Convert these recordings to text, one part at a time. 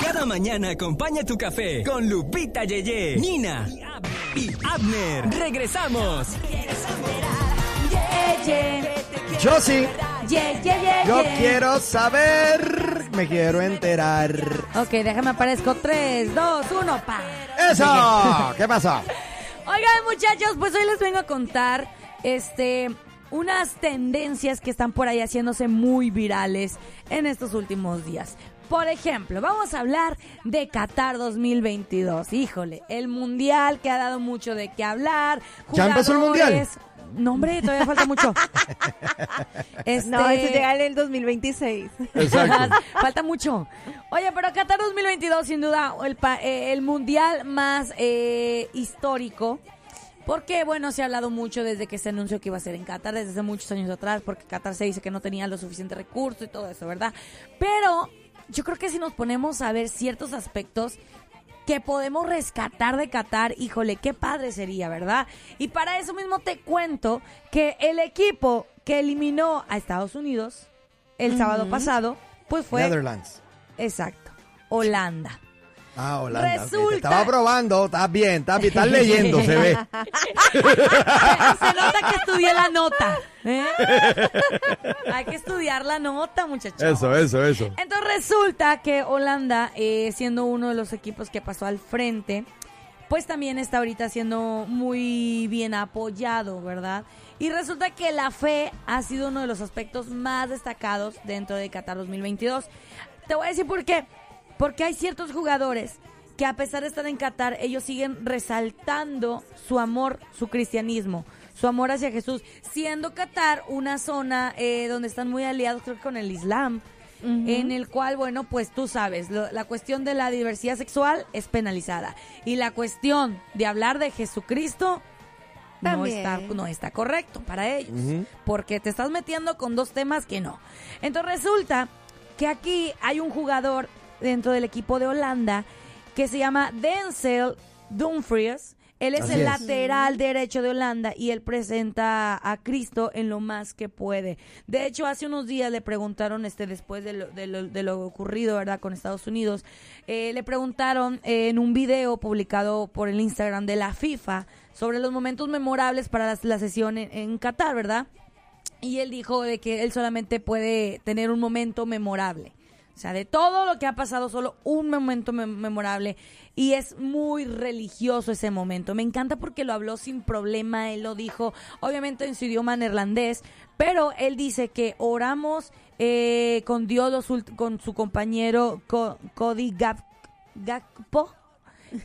Cada mañana acompaña tu café con Lupita Yeye, Nina y Abner. Regresamos. Yo sí. Yeah, yeah, yeah, Yo quiero saber. Me quiero enterar. Ok, déjame aparezco. 3, 2, 1, pa. ¡Eso! ¿Qué pasó? Oigan, muchachos, pues hoy les vengo a contar este unas tendencias que están por ahí haciéndose muy virales en estos últimos días. Por ejemplo, vamos a hablar de Qatar 2022. Híjole, el mundial que ha dado mucho de qué hablar. ¿Ya empezó el mundial? No, hombre, todavía falta mucho. Este- No, eso llega en el 2026. Exacto. Falta mucho. Oye, pero Qatar 2022, sin duda, el, pa- eh, el mundial más eh, histórico. Porque, bueno, se ha hablado mucho desde que se anunció que iba a ser en Qatar, desde hace muchos años atrás, porque Qatar se dice que no tenía los suficientes recursos y todo eso, ¿verdad? Pero yo creo que si nos ponemos a ver ciertos aspectos que podemos rescatar de Qatar, híjole, qué padre sería, ¿verdad? Y para eso mismo te cuento que el equipo que eliminó a Estados Unidos el sábado pasado, pues fue... Netherlands. Exacto, Holanda. Ah, Holanda. Te estaba probando. Estás bien, estás bien. Estás leyendo, se ve. Se nota que estudié la nota. ¿eh? Hay que estudiar la nota, muchachos. Eso, eso, eso. Entonces resulta que Holanda, eh, siendo uno de los equipos que pasó al frente, pues también está ahorita siendo muy bien apoyado, ¿verdad? Y resulta que la fe ha sido uno de los aspectos más destacados dentro de Qatar 2022. Te voy a decir por qué. Porque hay ciertos jugadores que a pesar de estar en Qatar, ellos siguen resaltando su amor, su cristianismo, su amor hacia Jesús, siendo Qatar una zona eh, donde están muy aliados, creo que con el Islam, en el cual, bueno, pues tú sabes, lo- la cuestión de la diversidad sexual es penalizada. Y la cuestión de hablar de Jesucristo no está, no está correcto para ellos, porque te estás metiendo con dos temas que no. Entonces resulta que aquí hay un jugador dentro del equipo de Holanda que se llama Denzel Dumfries. Él es Así el es. lateral derecho de Holanda y él presenta a Cristo en lo más que puede. De hecho, hace unos días le preguntaron, este, después de lo, de lo, de lo ocurrido, ¿verdad?, con Estados Unidos, eh, le preguntaron eh, en un video publicado por el Instagram de la FIFA sobre los momentos memorables para la, la sesión en, en Qatar, ¿verdad? Y él dijo de que él solamente puede tener un momento memorable. O sea, de todo lo que ha pasado, solo un momento mem- memorable. Y es muy religioso ese momento. Me encanta porque lo habló sin problema. Él lo dijo, obviamente en su idioma neerlandés. Pero él dice que oramos eh, con Dios, los con su compañero Co- Cody Gap- Gakpo.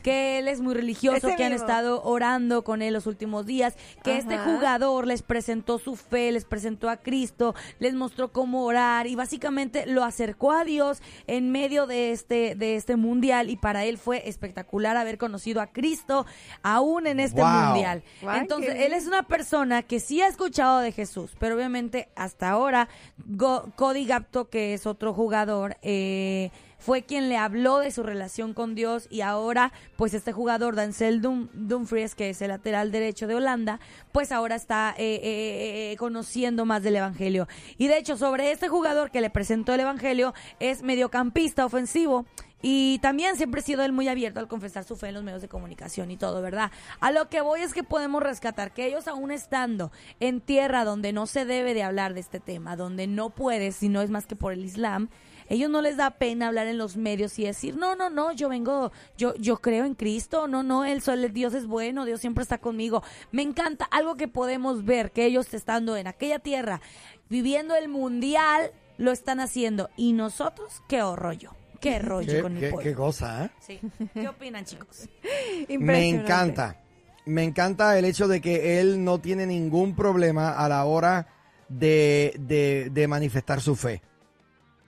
Que él es muy religioso, Ese que han estado orando con él los últimos días, que este jugador les presentó su fe, les presentó a Cristo, les mostró cómo orar y básicamente lo acercó a Dios en medio de este de este mundial y para él fue espectacular haber conocido a Cristo aún en este Wow. mundial. Entonces, él es una persona que sí ha escuchado de Jesús, pero obviamente hasta ahora Go- Cody Gapto, que es otro jugador, eh, fue quien le habló de su relación con Dios y ahora, pues este jugador, Denzel Dum- Dumfries, que es el lateral derecho de Holanda, pues ahora está eh, eh, eh, conociendo más del Evangelio. Y de hecho, sobre este jugador que le presentó el Evangelio, es mediocampista ofensivo. Y también siempre ha sido él muy abierto al confesar su fe en los medios de comunicación y todo, ¿verdad? A lo que voy es que podemos rescatar que ellos aún estando en tierra donde no se debe de hablar de este tema, donde no puedes, si no es más que por el Islam, ellos no les da pena hablar en los medios y decir, no, no, no, yo vengo, yo, yo creo en Cristo, no, no, el sol, Dios es bueno, Dios siempre está conmigo. Me encanta algo que podemos ver, que ellos estando en aquella tierra, viviendo el mundial, lo están haciendo. Y nosotros, qué rollo, qué rollo Qué, con mi qué- pueblo. qué cosa, ¿eh? Sí. ¿Qué opinan, chicos? Me encanta. Me encanta el hecho de que él no tiene ningún problema a la hora de, de- de manifestar su fe.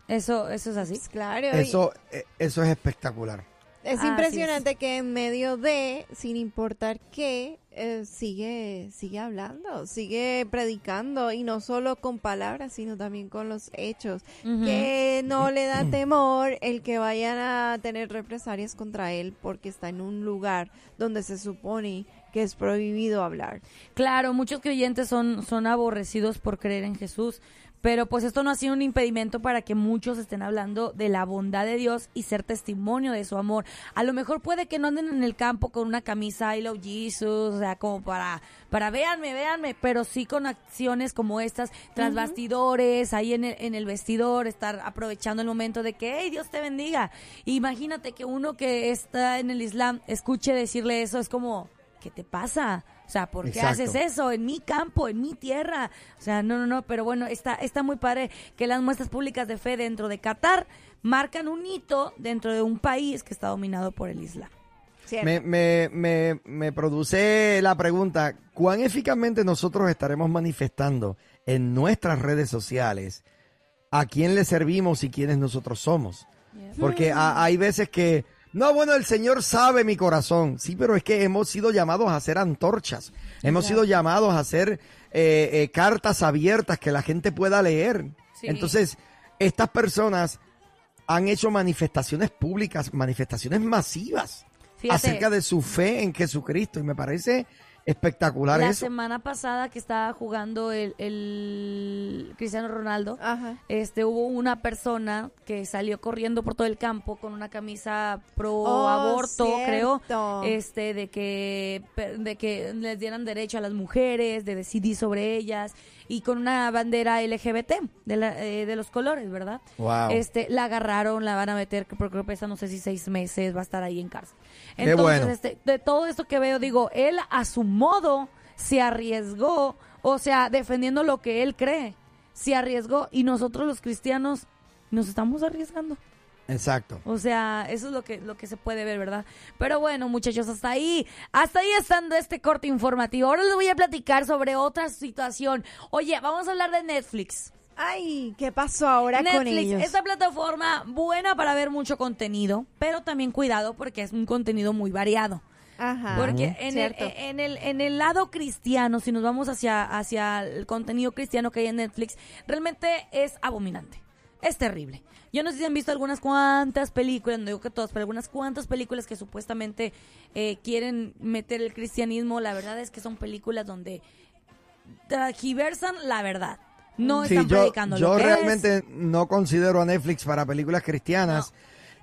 Eso, eso es así. Pues Claro. Eso, eh, eso es espectacular. Es Así impresionante que en medio de, sin importar qué, eh, sigue, sigue hablando, sigue predicando y no solo con palabras, sino también con los hechos. Que no le da temor el que vayan a tener represalias contra él porque está en un lugar donde se supone que es prohibido hablar. Claro, muchos creyentes son, son aborrecidos por creer en Jesús, Pero pues esto no ha sido un impedimento para que muchos estén hablando de la bondad de Dios y ser testimonio de su amor. A lo mejor puede que no anden en el campo con una camisa I love Jesus, o sea, como para, para véanme, véanme, pero sí con acciones como estas, tras bastidores, ahí en el, en el vestidor, estar aprovechando el momento de que, hey, Dios te bendiga. Imagínate que uno que está en el Islam escuche decirle eso, es como, ¿qué te pasa? O sea, ¿por qué Exacto. haces eso en mi campo, en mi tierra? O sea, no, no, no, pero bueno, está, está muy padre que las muestras públicas de fe dentro de Qatar marcan un hito dentro de un país que está dominado por el Islam. Me, me, me, me produce la pregunta, ¿cuán eficazmente nosotros estaremos manifestando en nuestras redes sociales a quién le servimos y quiénes nosotros somos? Porque ha- hay veces que, no, bueno, el Señor sabe mi corazón. Sí, pero es que hemos sido llamados a ser antorchas. Hemos sido llamados a hacer eh, eh, cartas abiertas que la gente pueda leer. Sí. Entonces, estas personas han hecho manifestaciones públicas, manifestaciones masivas Fíjate. acerca de su fe en Jesucristo y me parece espectacular La eso. semana pasada que estaba jugando el, el Cristiano Ronaldo, Ajá. este hubo una persona que salió corriendo por todo el campo con una camisa pro Oh, aborto, cierto. creo, este de que de que les dieran derecho a las mujeres, de decidir sobre ellas y con una bandera LGBT de, la- eh, de los colores, ¿verdad? Wow. Este la agarraron, la van a meter, creo que pesa no sé si seis meses, va a estar ahí en cárcel. Qué Entonces, bueno. este, de todo esto que veo, digo, él a su modo se arriesgó, o sea, defendiendo lo que él cree, se arriesgó y nosotros los cristianos nos estamos arriesgando. Exacto. O sea, eso es lo que, lo que se puede ver, ¿verdad? Pero bueno, muchachos, hasta ahí, hasta ahí estando este corte informativo. Ahora les voy a platicar sobre otra situación. Oye, vamos a hablar de Netflix. Ay, ¿qué pasó ahora con Netflix, ellos? esta plataforma buena para ver mucho contenido, pero también cuidado porque es un contenido muy variado. Ajá. Porque en el, cierto. en, el, en el lado cristiano, si nos vamos hacia, hacia el contenido cristiano que hay en Netflix, realmente es abominante. Es terrible. Yo no sé si han visto algunas cuantas películas, no digo que todas, pero algunas cuantas películas que supuestamente eh, quieren meter el cristianismo. La verdad es que son películas donde tergiversan la verdad. No Sí, están yo, predicando yo lo que es. realmente no considero a Netflix para películas cristianas.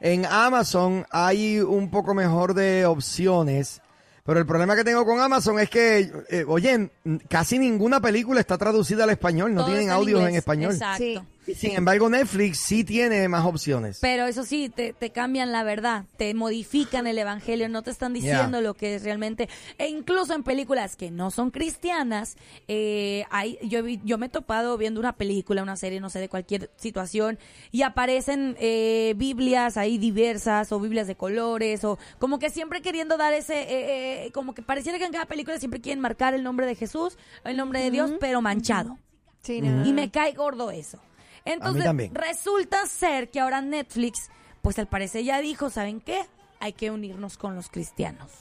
En Amazon hay un poco mejor de opciones, pero el problema que tengo con Amazon es que, eh, oye, casi ninguna película está traducida al español, no Todo tienen audios en español. Exacto. Sí. Y Sin embargo, Netflix sí tiene más opciones. Pero eso sí, te, te cambian la verdad, te modifican el evangelio, no te están diciendo Yeah. lo que es realmente. E incluso en películas que no son cristianas, eh, hay, yo, vi- yo me he topado viendo una película, una serie, no sé, de cualquier situación, y aparecen eh, Biblias ahí diversas, o Biblias de colores, o como que siempre queriendo dar ese, eh, eh, como que pareciera que en cada película siempre quieren marcar el nombre de Jesús, el nombre de Dios, pero manchado. Sí, no. Y me cae gordo eso. Entonces, también. resulta ser que ahora Netflix, pues al parecer ya dijo, ¿saben qué? Hay que unirnos con los cristianos.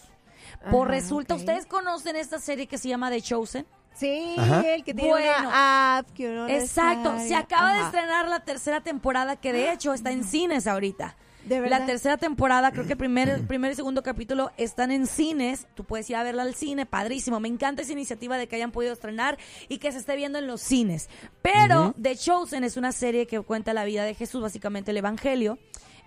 Por resulta. ¿ustedes conocen esta serie que se llama The Chosen? Sí, Ajá. el que tiene Bueno. una app que uno Exacto, descarga. se acaba de estrenar la tercera temporada que de hecho está en cines ahorita. ¿De verdad? La tercera temporada, creo que el primer, el primer y segundo capítulo están en cines. Tú puedes ir a verla al cine, padrísimo. Me encanta esa iniciativa de que hayan podido estrenar y que se esté viendo en los cines. Pero The Chosen es una serie que cuenta la vida de Jesús, básicamente el Evangelio,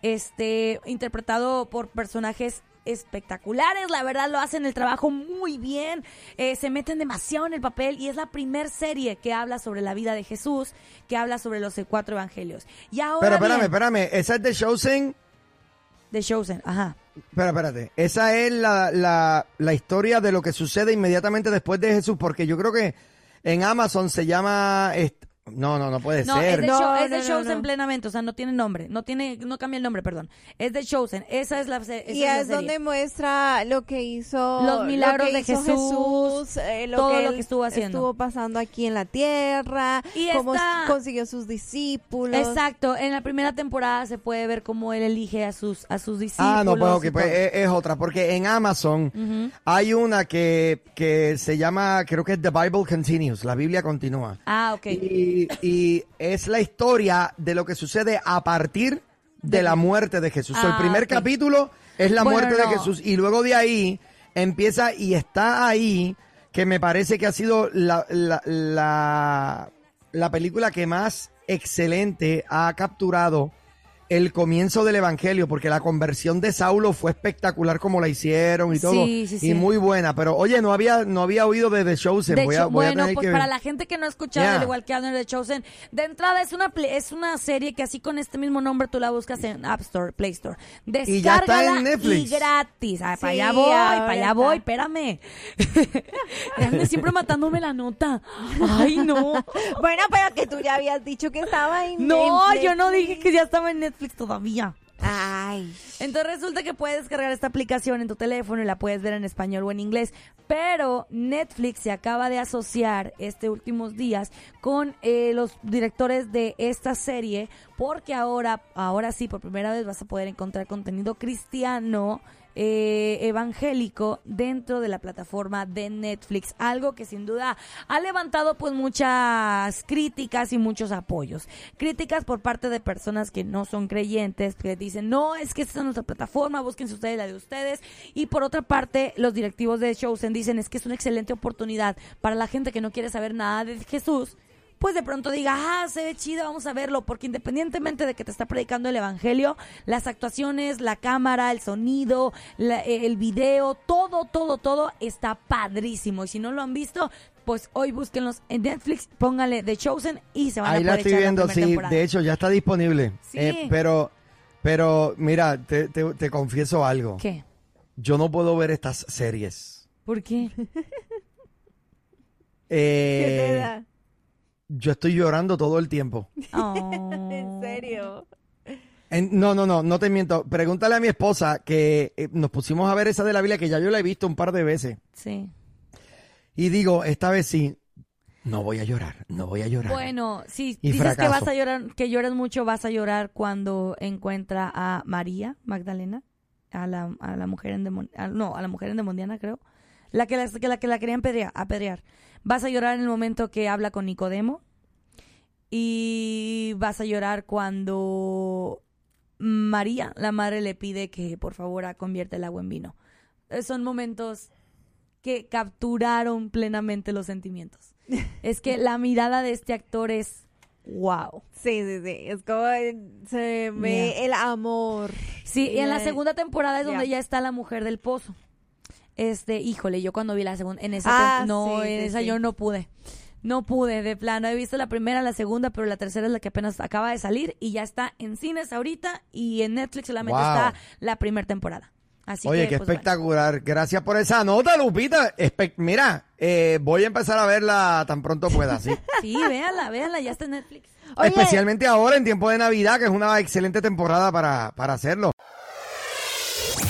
este, interpretado por personajes espectaculares, la verdad lo hacen el trabajo muy bien, eh, se meten demasiado en el papel y es la primer serie que habla sobre la vida de Jesús, que habla sobre los cuatro evangelios. Y ahora Pero espérame, bien, espérame, esa es de Chosen. The Chosen, ajá. Espera, espérate. Esa es la, la, la historia de lo que sucede inmediatamente después de Jesús, porque yo creo que en Amazon se llama... No, no, no puede No, ser. es de, No, es de no, Chosen no. plenamente, o sea, no tiene nombre, no tiene, no cambia el nombre, perdón. Es de Chosen, esa es la, esa Y es la es serie. donde muestra lo que hizo Los milagros lo que de hizo Jesús, eh, todo lo él que estuvo haciendo. estuvo pasando aquí en la tierra, Y cómo esta- consiguió sus discípulos. Exacto, en la primera temporada se puede ver cómo él elige a sus a sus discípulos. Ah, no, pues, pues todo. es, es otra, porque en Amazon hay una que, que se llama, creo que es The Bible Continues, la Biblia continúa. Ah, ok. Y, y es la historia de lo que sucede a partir de la muerte de Jesús. Ah, el primer ok. capítulo es la Bueno, muerte no. de Jesús y luego de ahí empieza y está ahí que me parece que ha sido la, la, la, la película que más excelente ha capturado el comienzo del evangelio, porque la conversión de Saulo fue espectacular como la hicieron y todo, Sí, sí, sí. y muy buena. Pero oye, no había no había oído de The Chosen. De voy a, voy a bueno, tener pues que para la gente que no ha escuchado, Yeah. al igual que Abner de Chosen, de entrada es una es una serie que así con este mismo nombre tú la buscas en App Store, Play Store. Y ya está en Descárgala Netflix. y gratis. Para allá voy, para allá voy, espérame. Siempre matándome la nota. Ay, no. Bueno, pero que tú ya habías dicho que estaba en No, yo no dije que ya estaba en Netflix todavía. Ay. Entonces resulta que puedes descargar esta aplicación en tu teléfono y la puedes ver en español o en inglés. Pero Netflix se acaba de asociar este últimos días con eh, los directores de esta serie porque ahora, ahora sí, por primera vez vas a poder encontrar contenido cristiano. Eh, evangélico dentro de la plataforma de Netflix, algo que sin duda ha levantado pues muchas críticas y muchos apoyos. Críticas por parte de personas que no son creyentes, que dicen, no, es que esta es nuestra plataforma, búsquense ustedes la de ustedes. Y por otra parte, los directivos de Chosen dicen, es que es una excelente oportunidad para la gente que no quiere saber nada de Jesús pues de pronto diga, ah, se ve chido, vamos a verlo, porque independientemente de que te está predicando el evangelio, las actuaciones, la cámara, el sonido, la- eh, el video, todo, todo, todo está padrísimo. Y si no lo han visto, pues hoy búsquenlos en Netflix, pónganle The Chosen y se van Ahí a la poder estoy echar viendo, la sí. temporada. De hecho, ya está disponible. Sí. Eh, pero, pero, mira, te, te- te confieso algo. ¿Qué? Yo no puedo ver estas series. ¿Por qué? Eh, ¿Qué te da? Yo estoy llorando todo el tiempo. Oh. En serio. En- no, no, no, no te miento. Pregúntale a mi esposa que eh, nos pusimos a ver esa de la Biblia que ya yo la he visto un par de veces. Sí. Y digo, esta vez sí, no voy a llorar, no voy a llorar. Bueno, si Y dices que vas a llorar, que lloras mucho, vas a llorar cuando encuentra a María Magdalena, a la, a la mujer endemoniada, no, a la mujer endemoniada creo, la que la, que la, que la querían pedrear- apedrear. Vas a llorar en el momento que habla con Nicodemo y vas a llorar cuando María, la madre, le pide que por favor ah, convierta el agua en vino. Eh, Son momentos que capturaron plenamente los sentimientos. es que la mirada de este actor es wow. Sí, sí, sí. Es como eh, se ve Yeah. el amor. Sí, y en la segunda temporada es donde ya está la mujer del pozo. Este, híjole, yo cuando vi la segunda, en esa, Ah, tem- no, sí, en sí, esa sí. yo no pude. No pude, de plano. He visto la primera, la segunda, pero la tercera es la que apenas acaba de salir y ya está en cines ahorita y en Netflix solamente Wow. está la primera temporada. Así Oye, que, qué pues, bueno. espectacular. Gracias por esa nota, Lupita. Espe- Mira, eh, voy a empezar a verla tan pronto pueda, sí. Sí, véanla, véanla, ya está en Netflix. Oye, Especialmente ahora en tiempo de Navidad, que es una excelente temporada para, para hacerlo.